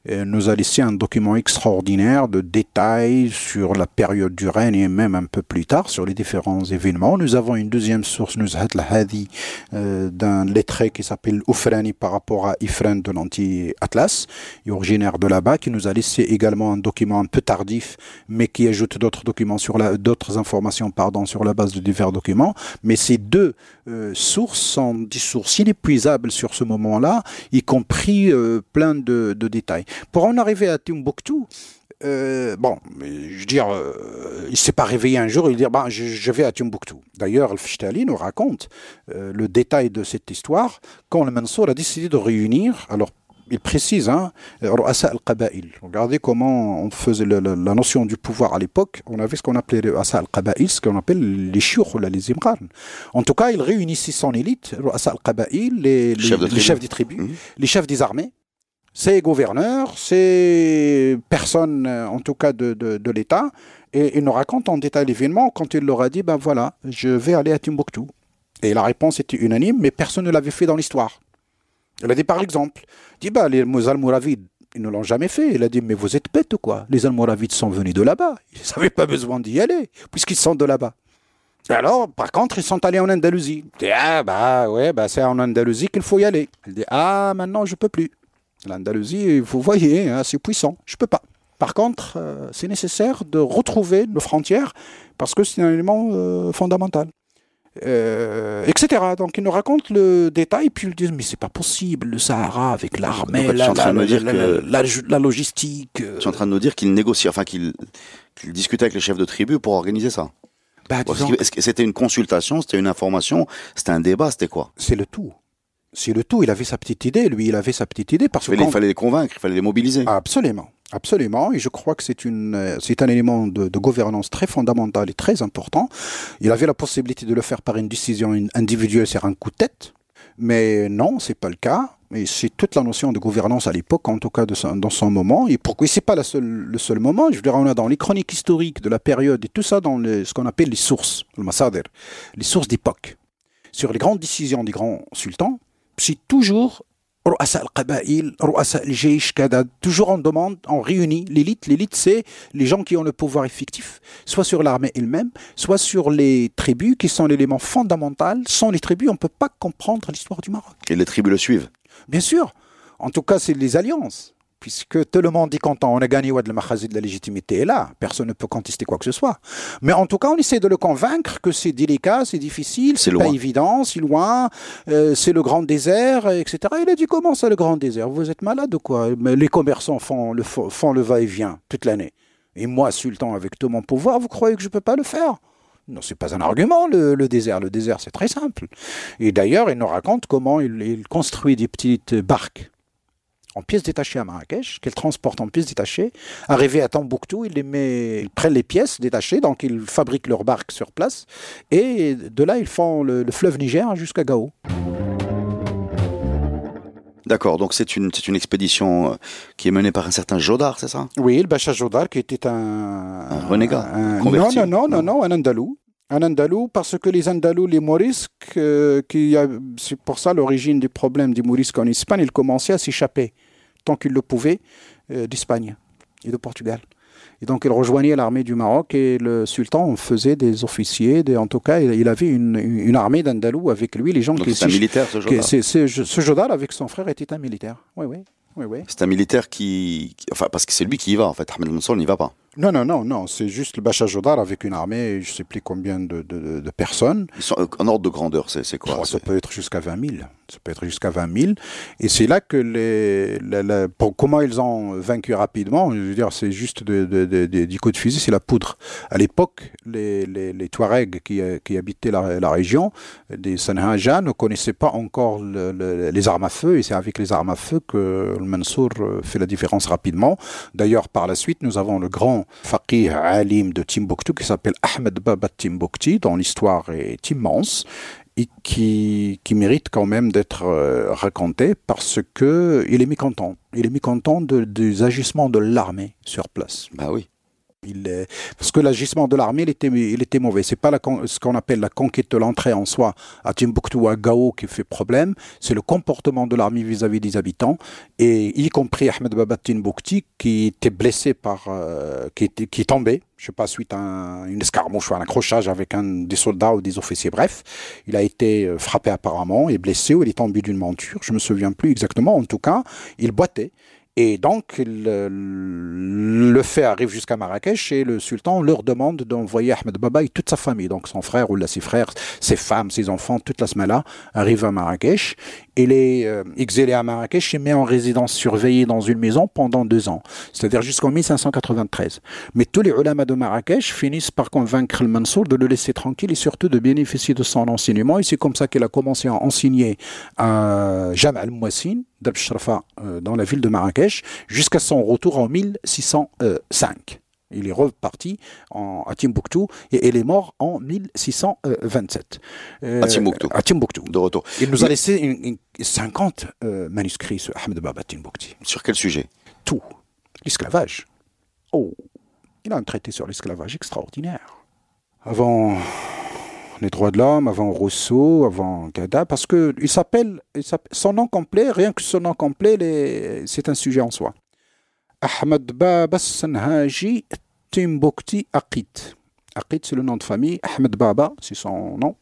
nous a laissé un document extraordinaire de détails sur la période du règne et même un peu plus tard sur les différents événements. Nous avons une deuxième source, nous al-Hadi, euh, d'un lettré qui s'appelle Oufrani par rapport à Ifren de l'anti-Atlas, originaire de là-bas, qui nous a laissé également un document un peu tardif, mais qui ajoute d'autres documents sur la, d'autres informations, pardon, sur la base de divers documents. Mais ces deux euh, sources sont des sources inépuisables sur ce moment-là, y compris euh, plein de, de détails. Pour en arriver à Timbuktu, euh, bon, je veux dire, euh, il s'est pas réveillé un jour il dit bah, je, vais à Timbuktu. D'ailleurs, Al-Fishtali nous raconte euh, le détail de cette histoire quand le Mansour a décidé de réunir, alors il précise, hein, al-Qaba'il. Regardez comment on faisait la, notion du pouvoir à l'époque. On avait ce qu'on appelait le Asa al-Qaba'il, ce qu'on appelle les Shur, les Imran. En tout cas, il réunissait son élite, al-Qaba'il, les, les, chefs des tribus, mhm. les chefs des armées, ces gouverneurs, ces personnes, euh, en tout cas de, de, l'État, et il nous raconte en détail l'événement quand il leur a dit, ben voilà, je vais aller à Timbuktu. Et la réponse était unanime, mais personne ne l'avait fait dans l'histoire. Il a dit par exemple, bah, les Almoravides, ils ne l'ont jamais fait. Il a dit, mais vous êtes bêtes ou quoi? Les Almoravides sont venus de là-bas. Ils n'avaient pas besoin d'y aller, puisqu'ils sont de là-bas. Alors, par contre, ils sont allés en Andalousie. Il dit, ah, bah, ouais, bah, c'est en Andalousie qu'il faut y aller. Il dit, ah, maintenant, je peux plus. L'Andalousie, vous voyez, hein, c'est puissant. Je peux pas. Par contre, euh, c'est nécessaire de retrouver nos frontières parce que c'est un élément euh, fondamental. Euh, etc. Donc ils nous racontent le détail, puis ils disent mais c'est pas possible le Sahara avec l'armée, la, la, logistique. Tu es en train de nous dire qu'il négocie, enfin qu'il discutait avec les chefs de tribu pour organiser ça. Bah, c'était une consultation, c'était une information, c'était un débat, c'était quoi? C'est le tout c'est le tout. Il avait sa petite idée, lui, il avait sa petite idée parce qu'il fallait les convaincre, il fallait les mobiliser. Absolument, absolument. Et je crois que c'est une, euh, c'est un élément de, gouvernance très fondamental et très important. Il avait la possibilité de le faire par une décision individuelle sur un coup de tête, mais non, c'est pas le cas. Et c'est toute la notion de gouvernance à l'époque, en tout cas de dans son moment. Et pourquoi c'est pas la seule, le seul moment Je veux dire, on a dans les chroniques historiques de la période et tout ça dans ce qu'on appelle les sources, le massader, les sources d'époque. Sur les grandes décisions des grands sultans, c'est toujours toujours on demande, on réunit l'élite. L'élite, c'est les gens qui ont le pouvoir effectif, soit sur l'armée elle-même, soit sur les tribus, qui sont l'élément fondamental. Sans les tribus, on ne peut pas comprendre l'histoire du Maroc. Et les tribus le suivent Bien sûr. En tout cas, c'est les alliances puisque tout le monde est content, on a gagné de la légitimité est là, personne ne peut contester quoi que ce soit. Mais en tout cas, on essaie de le convaincre que c'est délicat, c'est difficile, c'est pas évident, c'est loin, euh, c'est le grand désert, etc. Il a dit comment ça le grand désert? Vous êtes malade ou quoi? Mais Les commerçants font le, font le va-et-vient toute l'année. Et moi, sultan, avec tout mon pouvoir, vous croyez que je ne peux pas le faire? Non, c'est pas un argument, le, désert. Le désert, c'est très simple. Et d'ailleurs, il nous raconte comment il construit des petites barques en pièces détachées à Marrakech, qu'elle transporte en pièces détachées. Arrivé à Tombouctou, ils, les met, les pièces détachées, donc ils fabriquent leurs barques sur place. Et de là, ils font le, fleuve Niger jusqu'à Gao. D'accord, donc c'est une, une expédition euh, qui est menée par un certain Jodar, c'est ça? Oui, le Bacha Jodar, qui était un... Un renégat Non, non, non, non, non, un Andalou. Un Andalou, parce que les Andalous, les Morisques, euh, c'est pour ça l'origine du problème des Morisques en Espagne, ils commençaient à s'échapper tant qu'ils le pouvaient, euh, d'Espagne et de Portugal. Et donc il rejoignait l'armée du Maroc et le sultan faisait des officiers, en tout cas il, avait une, armée d'Andalous avec lui. Les gens donc c'est un militaire ce Jodar Ce avec son frère était un militaire, oui, oui. oui, oui. C'est un militaire qui... Enfin parce que c'est lui qui y va en fait, Ahmed Mansour n'y va pas. Non, non, non, non. C'est juste le Bacha Jodar avec une armée, je ne sais plus combien de, de, personnes. Ils sont en ordre de grandeur, c'est quoi oh, Ça peut être jusqu'à 20 000. Ça peut être jusqu'à 20 000. Et c'est là que les, pour comment ils ont vaincu rapidement, je veux dire, c'est juste du coup de fusil, c'est la poudre. À l'époque, les, les, Touaregs qui, qui habitaient la, région, des Sanhaja, ne connaissaient pas encore les armes à feu. Et c'est avec les armes à feu que le Mansour fait la différence rapidement. D'ailleurs, par la suite, nous avons le grand faqih alim de Timbuktu qui s'appelle Ahmed Baba Timbukti, dont l'histoire est immense et qui, qui mérite quand même d'être euh, raconté parce que il est mécontent. Il est mécontent des agissements de l'armée sur place. Bah oui. Parce que l'agissement de l'armée, il était, il était mauvais. C'est pas ce qu'on appelle la conquête de l'entrée en soi à Timbuktu ou à Gao qui fait problème. C'est le comportement de l'armée vis-à-vis des habitants, et y compris Ahmed Baba Timbukti qui était blessé par, euh, qui, est tombé. Je sais pas suite à une escarmouche ou un accrochage avec des soldats ou des officiers. Bref, il a été euh, frappé apparemment et blessé ou il est tombé d'une monture. Je me souviens plus exactement. En tout cas, il boitait. Et donc, le, fait arrive jusqu'à Marrakech et le sultan leur demande d'envoyer Ahmed Baba et toute sa famille, donc son frère ou là, ses frères, ses femmes, ses enfants, toute la semaine-là, arrivent à Marrakech. Il est euh, exilé à Marrakech et met en résidence surveillée dans une maison pendant deux ans, c'est-à-dire jusqu'en 1593. Mais tous les ulama de Marrakech finissent par convaincre le Mansour de le laisser tranquille et surtout de bénéficier de son enseignement. Et c'est comme ça qu'il a commencé à enseigner à Jamal Mouassine, d'Abshrafa, euh, dans la ville de Marrakech, jusqu'à son retour en 1605. Il est reparti en, à Timbuktu et il est mort en 1627. Euh, à Timbuktu. À Timbuktu. De retour. Il nous a laissé une, 50 euh, manuscrits, ce Ahmed Baba Timbuktu. Sur quel sujet? Tout. L'esclavage. Oh, il a un traité sur l'esclavage extraordinaire. Avant les droits de l'homme, avant Rousseau, avant Gada, parce que il s'appelle, son nom complet, rien que son nom complet, c'est un sujet en soi. Ahmed Baba Sanhaji Timbukti Aqit. Aqit, c'est le nom de famille. Ahmed Baba, c'est son nom.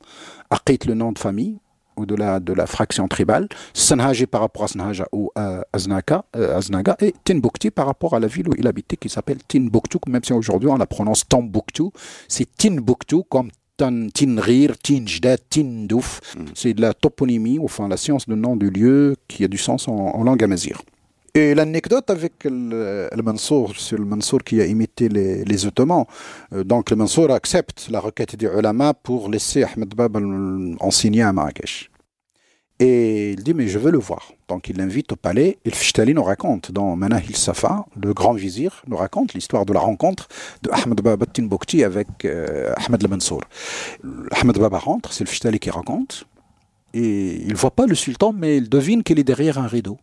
Aqit, le nom de famille, ou de la, fraction tribale. Sanhaji par rapport à Sanhaja ou à Aznaga, euh, Aznaga. Et Timbukti par rapport à la ville où il habitait, qui s'appelle Timbuktu, même si aujourd'hui on la prononce Tombuktu. C'est Timbuktu comme Tinrir, Tinjda, Tindouf. Mm. C'est de la toponymie, enfin la science de nom du lieu qui a du sens en, langue amazigh. Et l'anecdote avec le, Mansour, c'est le Mansour qui a imité les, Ottomans. Euh, donc le Mansour accepte la requête des ulama pour laisser Ahmed Bab enseigner à Marrakech. Et il dit, mais je veux le voir. Donc il l'invite au palais. Et le Fishtali nous raconte, dans Manahil Safa, le grand vizir nous raconte l'histoire de la rencontre de Ahmed Baba Timbukti avec euh, Ahmed Mansour. Ahmed Baba rentre, c'est le Fishtali qui raconte. Et il ne voit pas le sultan, mais il devine qu'il est derrière un rideau.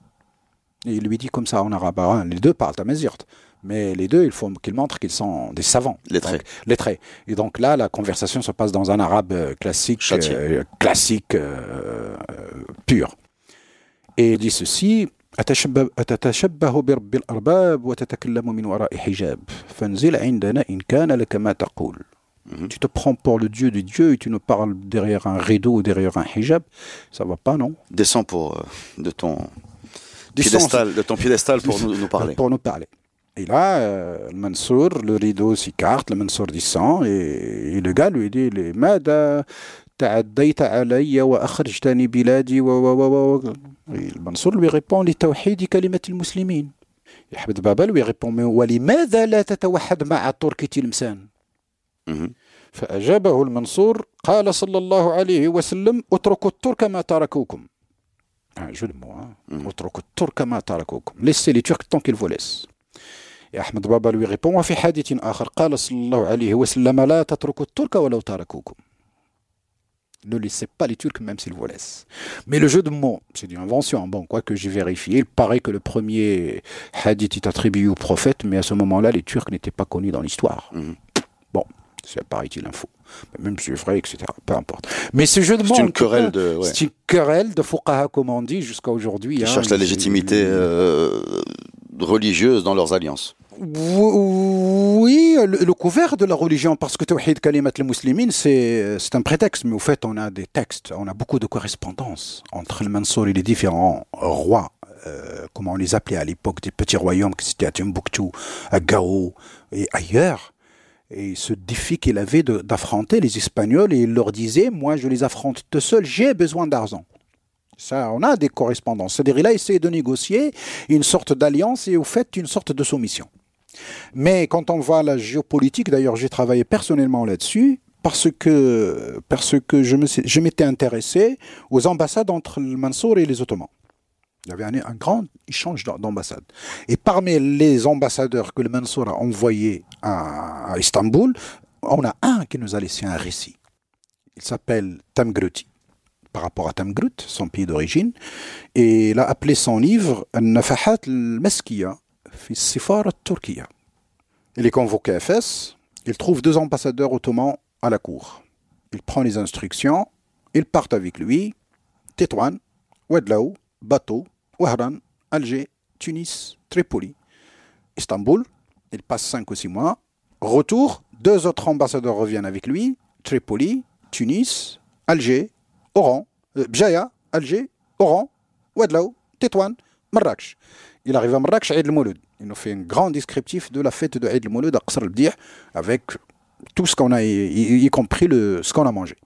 Et il lui dit comme ça en arabe. Hein, les deux parlent à Mazirt. Mais les deux, il faut qu'ils montrent qu'ils sont des savants. Lettrés. lettrés. Et donc là, la conversation se passe dans un arabe euh, classique, euh, classique euh, pur. Et il dit ceci أتشبه أتتشبه برب الأرباب وتتكلم من وراء حجاب فانزل عندنا إن كان لك ما تقول Mhm. Tu te prends pour le Dieu des dieux et tu nous parles derrière un rideau ou derrière un hijab. Ça va pas, non Descends pour, euh, de ton Descends, piédestal, de ton piédestal pour nous, nous parler. Pour nous parler. Et là, euh, le Mansour, le rideau s'écarte, le Mansour descend et, et le gars lui dit les ماذا تعديت علي وأخرجتني بلادي و و و و Et le Mansour lui répond لتوحيد كلمة المسلمين Ahmed Baba lui répond mais ولماذا لا تتوحد مع تركي تلمسان Mhm. فأجابه المنصور قال صلى الله عليه وسلم اتركوا الترك ما تركوكم un jeu de mots hein. Mhm. اتركوا الترك ما تركوكم laissez les Turcs tant qu'ils vous laissent et Ahmed Baba lui répond وفي حديث آخر قال صلى الله عليه وسلم لا تتركوا الترك ولو تركوكم ne laissez pas les Turcs même s'ils vous laissent. Mais le jeu de mots, c'est une invention. Bon, quoi que j'ai vérifié, il paraît que le premier hadith est attribué au prophète, mais à ce moment-là, les Turcs n'étaient pas connus dans l'histoire. Mhm. Bon, c'est paraît-il info. Mais Même si c'est vrai, etc. Peu importe. Mais ce jeu de mots, C'est une querelle de. ouais. c'est une querelle de fuqaha, comme on dit, jusqu'à aujourd'hui. Ils hein. cherchent la légitimité euh, religieuse dans leurs alliances. Oui, le, le couvert de la religion, parce que Tawhid Kalimat al-Muslimin, c'est c'est un prétexte, mais au fait, on a des textes, on a beaucoup de correspondances entre le Mansour et les différents rois, euh, comment on les appelait à l'époque, des petits royaumes, que c'était à Timbuktu, à Gao et ailleurs. Et ce défi qu'il avait d'affronter les Espagnols, et il leur disait, moi je les affronte tout seul, j'ai besoin d'argent. Ça, on a des correspondances. C'est-à-dire, il a essayé de négocier une sorte d'alliance et au fait une sorte de soumission. Mais quand on voit la géopolitique, d'ailleurs j'ai travaillé personnellement là-dessus, parce que, parce que je m'étais intéressé aux ambassades entre le Mansour et les Ottomans. Il y avait un, grand échange d'am- d'ambassades. Et parmi les ambassadeurs que le Mansour a envoyés à, Istanbul, on a un qui nous a laissé un récit. Il s'appelle Tamgruti, par rapport à Tamgrut, son pays d'origine, et il a appelé son livre Al-Nafahat al-Maskiya fi Sifara Turkiya. Il est convoqué à Fès, il trouve deux ambassadeurs ottomans à la cour. Il prend les instructions, ils partent avec lui, Tétouan, Ouadlaou, Bateau, Ouahran, Alger, Tunis, Tripoli, Istanbul. Il passe cinq ou six mois. Retour, deux autres ambassadeurs reviennent avec lui, Tripoli, Tunis, Alger, Oran, euh, Bjaya, Alger, Oran, Ouadlaou, Tétouan, Marrakech. Il arrive à Marrakech, Eid al-Mouloud. Il nous fait un grand descriptif de la fête de Eid al-Mouloud à Qasr al-Bdi' avec tout ce qu'on a, y compris le, ce qu'on a mangé.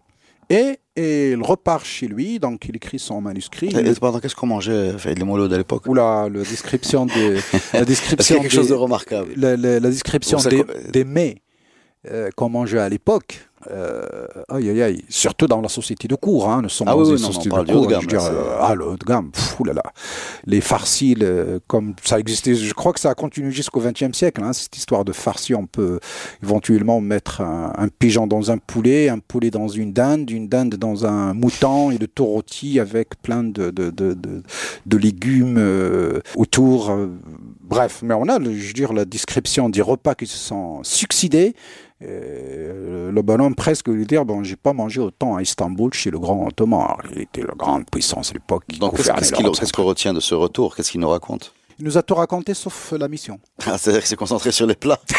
Et, et il repart chez lui, donc il écrit son manuscrit. Qu'est-ce qu'on mangeait les Mouloud à l'époque Oula, la description des, la description quelque chose de remarquable? la, la- la description des, des mets euh, qu'on mangeait à l'époque. Euh, aïe, aïe, aïe. Surtout dans la société de cours. Hein. Nous sommes Ah dans oui, une oui, non, société on parle de cours. de je gamme, veux dire, là, c'est- euh, ah, le haut de gamme. Pff, oulala. Les farcis, le- comme ça existait, je crois que ça a continué jusqu'au XXe siècle. Hein, cette histoire de farci, on peut éventuellement mettre un, un pigeon dans un poulet, un poulet dans une dinde, une dinde dans un mouton et le tout rôti avec plein de, de, de, de, de légumes euh, autour. euh, bref, mais on a, je veux dire, la description des repas qui se sont succédés. Euh, le bonhomme presque lui dire bon j'ai pas mangé autant à Istanbul chez le grand ottoman il était la grande puissance à l'époque Donc, qu'est-ce qu'on retient de ce retour? Qu'est-ce qu'il nous raconte? Il nous a tout raconté sauf la mission. ah, C'est-à-dire qu'il s'est concentré sur les plats.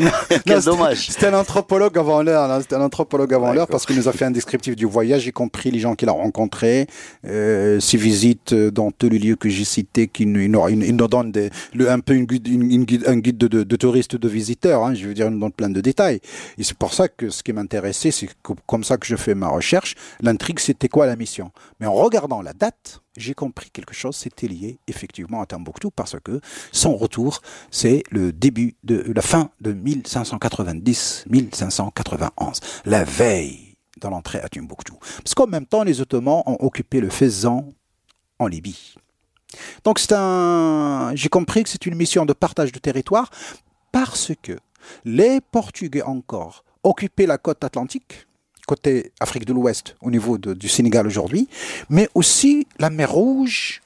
Non, Quel dommage. C'était un anthropologue avant l'heure. là. C'était un anthropologue avant l'heure parce qu'il nous a fait un descriptif du voyage, y compris les gens qu'il a rencontrés, euh, ses visites dans tous les lieux que j'ai cités, qui nous, nous, donne des, le, un peu une guide, une, une guide, un guide de, de, de touristes, de visiteurs. Hein, je veux dire, il nous donne plein de détails. Et c'est pour ça que ce qui m'intéressait, c'est comme ça que je fais ma recherche. L'intrigue, c'était quoi la mission? Mais en regardant la date, j'ai compris quelque chose, c'était lié effectivement à Timbuktu parce que son retour, c'est le début de la fin de 1590-1591, la veille de l'entrée à Timbuktu. Parce qu'en même temps, les Ottomans ont occupé le Fezzan en Libye. Donc c'est un, j'ai compris que c'est une mission de partage de territoire parce que les Portugais encore occupaient la côte atlantique, côté Afrique de l'Ouest, au niveau du Sénégal aujourd'hui, mais aussi la mer Rouge,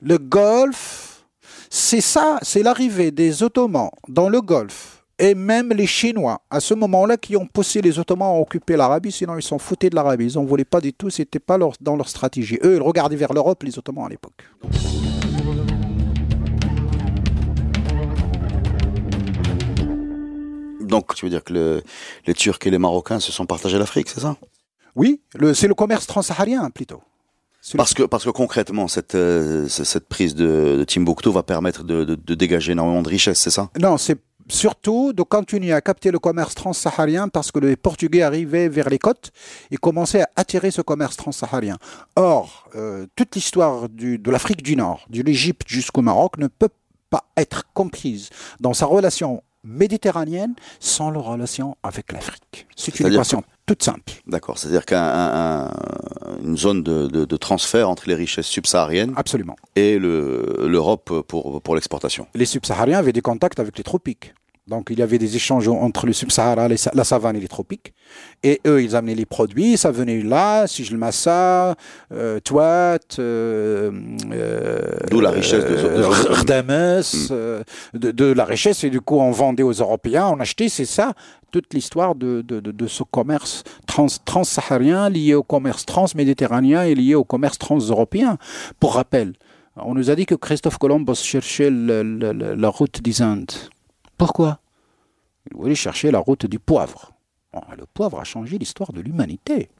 le Golfe. C'est ça, c'est l'arrivée des Ottomans dans le Golfe et même les Chinois, à ce moment-là, qui ont poussé les Ottomans à occuper l'Arabie, sinon ils s'en foutaient de l'Arabie. Ils n'en voulaient pas du tout, c'était pas dans leur stratégie. Eux, ils regardaient vers l'Europe, les Ottomans à l'époque. Donc, tu veux dire que les Turcs et les Marocains se sont partagés l'Afrique, c'est ça? Oui, c'est le commerce transsaharien plutôt. Parce que, parce que concrètement, cette, euh, cette prise de, Timbuktu va permettre de, de, dégager énormément de richesses, c'est ça? Non, c'est surtout de continuer à capter le commerce transsaharien parce que les Portugais arrivaient vers les côtes et commençaient à attirer ce commerce transsaharien. Or, euh, toute l'histoire de l'Afrique du Nord, de l'Égypte jusqu'au Maroc, ne peut pas être comprise dans sa relation méditerranéenne sans leur relation avec l'Afrique. C'est une équation toute simple. D'accord, c'est-à-dire qu'une zone de, transfert entre les richesses subsahariennes Absolument. et l'Europe pour, pour l'exportation. Les subsahariens avaient des contacts avec les tropiques. Donc il y avait des échanges entre le Sub-Sahara, la savane et les tropiques. Et eux, ils amenaient les produits, ça venait là, si je le massa, euh, Touat, euh, euh, D'où la richesse de, de, de, de, la richesse. Et du coup, on vendait aux Européens, on achetait, c'est ça, toute l'histoire de, de, ce commerce trans, transsaharien lié au commerce transméditerranéen et lié au commerce transeuropéen. Pour rappel, on nous a dit que Christophe Colomb cherchait la route des Indes. Pourquoi Il voulait chercher la route du poivre. le poivre a changé l'histoire de l'humanité.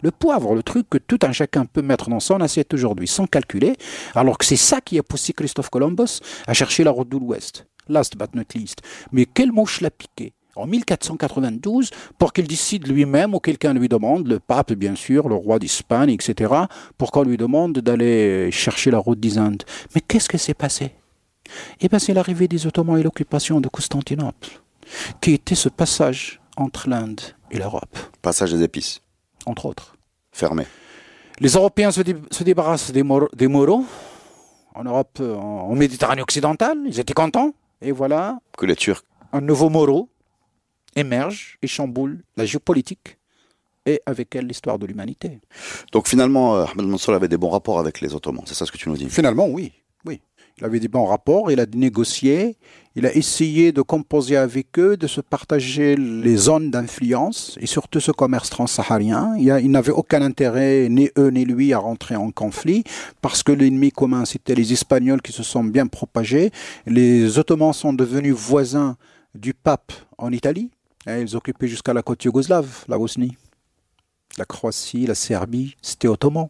Le poivre, le truc que tout un chacun peut mettre dans son assiette aujourd'hui sans calculer, alors que c'est ça qui a poussé Christophe Columbus à chercher la route de l'Ouest. Last but not least. Mais quelle mouche l'a piqué en 1492 pour qu'il décide lui-même ou quelqu'un lui demande, le pape bien sûr, le roi d'Espagne, etc., pour qu'on lui demande d'aller chercher la route des Indes. Mais qu'est-ce que s'est passé? Eh bien, c'est l'arrivée des Ottomans et l'occupation de Constantinople, qui était ce passage entre l'Inde et l'Europe. Passage des épices. Entre autres. Fermé. Les Européens se, débarrassent des, des Moros en Europe, euh, en, Méditerranée occidentale. Ils étaient contents. Et voilà. Que les Turcs. Un nouveau Moro émerge et chamboule la géopolitique et avec elle l'histoire de l'humanité. Donc finalement, euh, Ahmed Mansour avait des bons rapports avec les Ottomans, c'est ça ce que tu nous dis? Finalement, oui. Il avait des bons rapports, il a négocié, il a essayé de composer avec eux, de se partager les zones d'influence et surtout ce commerce transsaharien. Il, il n'avait aucun intérêt, ni eux ni lui, à rentrer en conflit parce que l'ennemi commun, c'était les Espagnols qui se sont bien propagés. Les Ottomans sont devenus voisins du pape en Italie. ils occupaient jusqu'à la côte yougoslave, la Bosnie. La Croatie, la Serbie, c'était ottoman.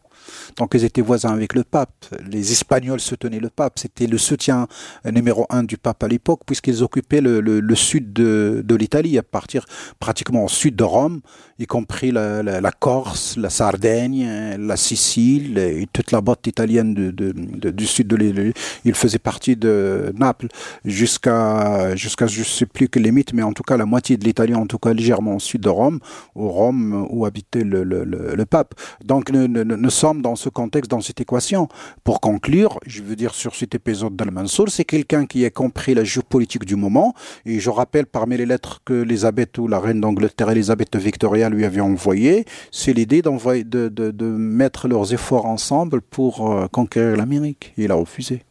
Donc ils étaient voisins avec le pape. Les Espagnols soutenaient le pape. C'était le soutien numéro un du pape à l'époque, puisqu'ils occupaient le, sud de, l'Italie, à partir pratiquement au sud de Rome, y compris la, Corse, la Sardaigne, la Sicile et toute la botte italienne du sud de l'île. Ils faisaient partie de Naples jusqu'à, jusqu'à je ne sais plus quelle limite, mais en tout cas la moitié de l'Italie, en tout cas légèrement au sud de Rome, au Rome où habitait le, pape. Donc nous, dans ce contexte, dans cette équation. Pour conclure, je veux dire sur cet épisode d'Al-Mansour, c'est quelqu'un qui a compris la géopolitique du moment. Et je rappelle parmi les lettres que l'Elisabeth ou la reine d'Angleterre, Elisabeth Victoria, lui avait envoyées, c'est l'idée d'envoyer, de, de, mettre leurs efforts ensemble pour euh, conquérir l'Amérique. il a refusé.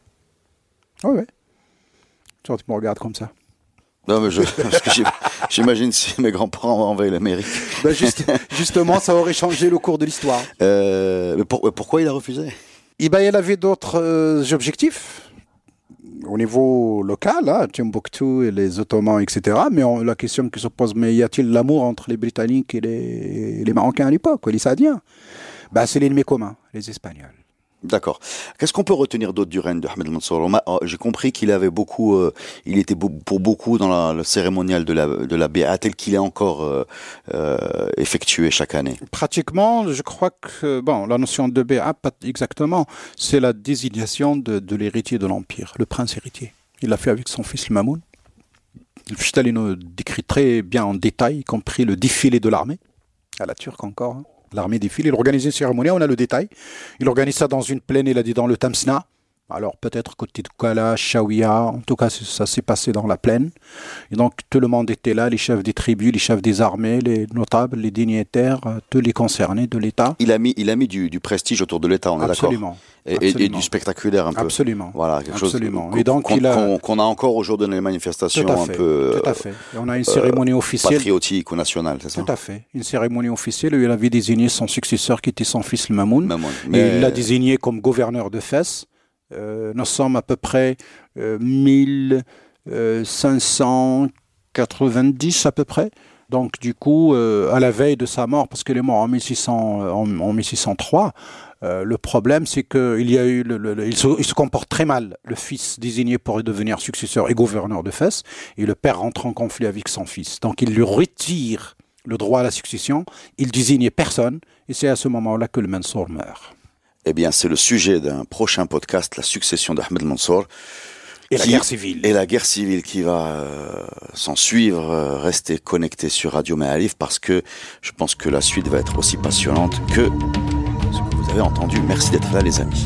Oui, oui. Tu me regardes comme ça. Non, mais j'imagine si mes grands-parents ont envahi l'Amérique. Ben justement, ça aurait changé le cours de l'histoire. Euh, mais pourquoi il a refusé? Eh ben, Il avait d'autres euh, objectifs au niveau local, hein, Timbuktu et les Ottomans, etc. Mais la question qui se pose, mais y a-t-il l'amour entre les Britanniques et les, les Marocains à l'époque, les Saadiens? Ben, C'est l'ennemi commun, les Espagnols. D'accord. Qu'est-ce qu'on peut retenir d'autre du règne de Ahmed Mansour oh, J'ai compris qu'il avait beaucoup, euh, il était pour beaucoup dans le cérémonial de la de la BA tel qu'il est encore euh, euh, effectué chaque année. Pratiquement, je crois que bon, la notion de BA, pas exactement, c'est la désignation de, l'héritier de l'empire, le prince héritier. Il l'a fait avec son fils Mamoun. Le nous décrit très bien en détail, y compris le défilé de l'armée à la turque encore. Hein l'armée défile, il organise une cérémonie, on a le détail. Il organise ça dans une plaine, il a dit dans le Tamsna, Alors peut-être côté de Kala, Shawiya, en tout cas ça s'est passé dans la plaine. Et donc tout le monde était là, les chefs des tribus, les chefs des armées, les notables, les dignitaires, euh, tous les concernés de l'État. Il a mis, il a mis du, prestige autour de l'État, on est d'accord Absolument. Et, et, du spectaculaire un peu. Absolument. Voilà, quelque Absolument. chose qu'on a... a... encore aujourd'hui dans les manifestations un peu. Tout à fait. Et on a une cérémonie euh, officielle. Patriotique ou nationale, c'est ça Tout à fait. Une cérémonie officielle où il avait désigné son successeur qui était son fils le Mamoun. Mamoun. Mais... il l'a désigné comme gouverneur de Fès. Euh, nous sommes à peu près 1590 à peu près. Donc du coup, euh, à la veille de sa mort, parce qu'il est mort en, 1600, en, 1603, euh, le problème c'est qu'il y a eu, il, se, comporte très mal. Le fils désigné pour devenir successeur et gouverneur de Fès, et le père rentre en conflit avec son fils. Donc il lui retire le droit à la succession, il désigne personne, et c'est à ce moment-là que le Mansour meurt. Eh bien, c'est le sujet d'un prochain podcast, la succession d'Ahmed Mansour. Et la guerre civile. Et la guerre civile qui va euh, s'en suivre. Euh, rester connecté sur Radio Maalif parce que je pense que la suite va être aussi passionnante que ce que vous avez entendu. Merci d'être là, les amis.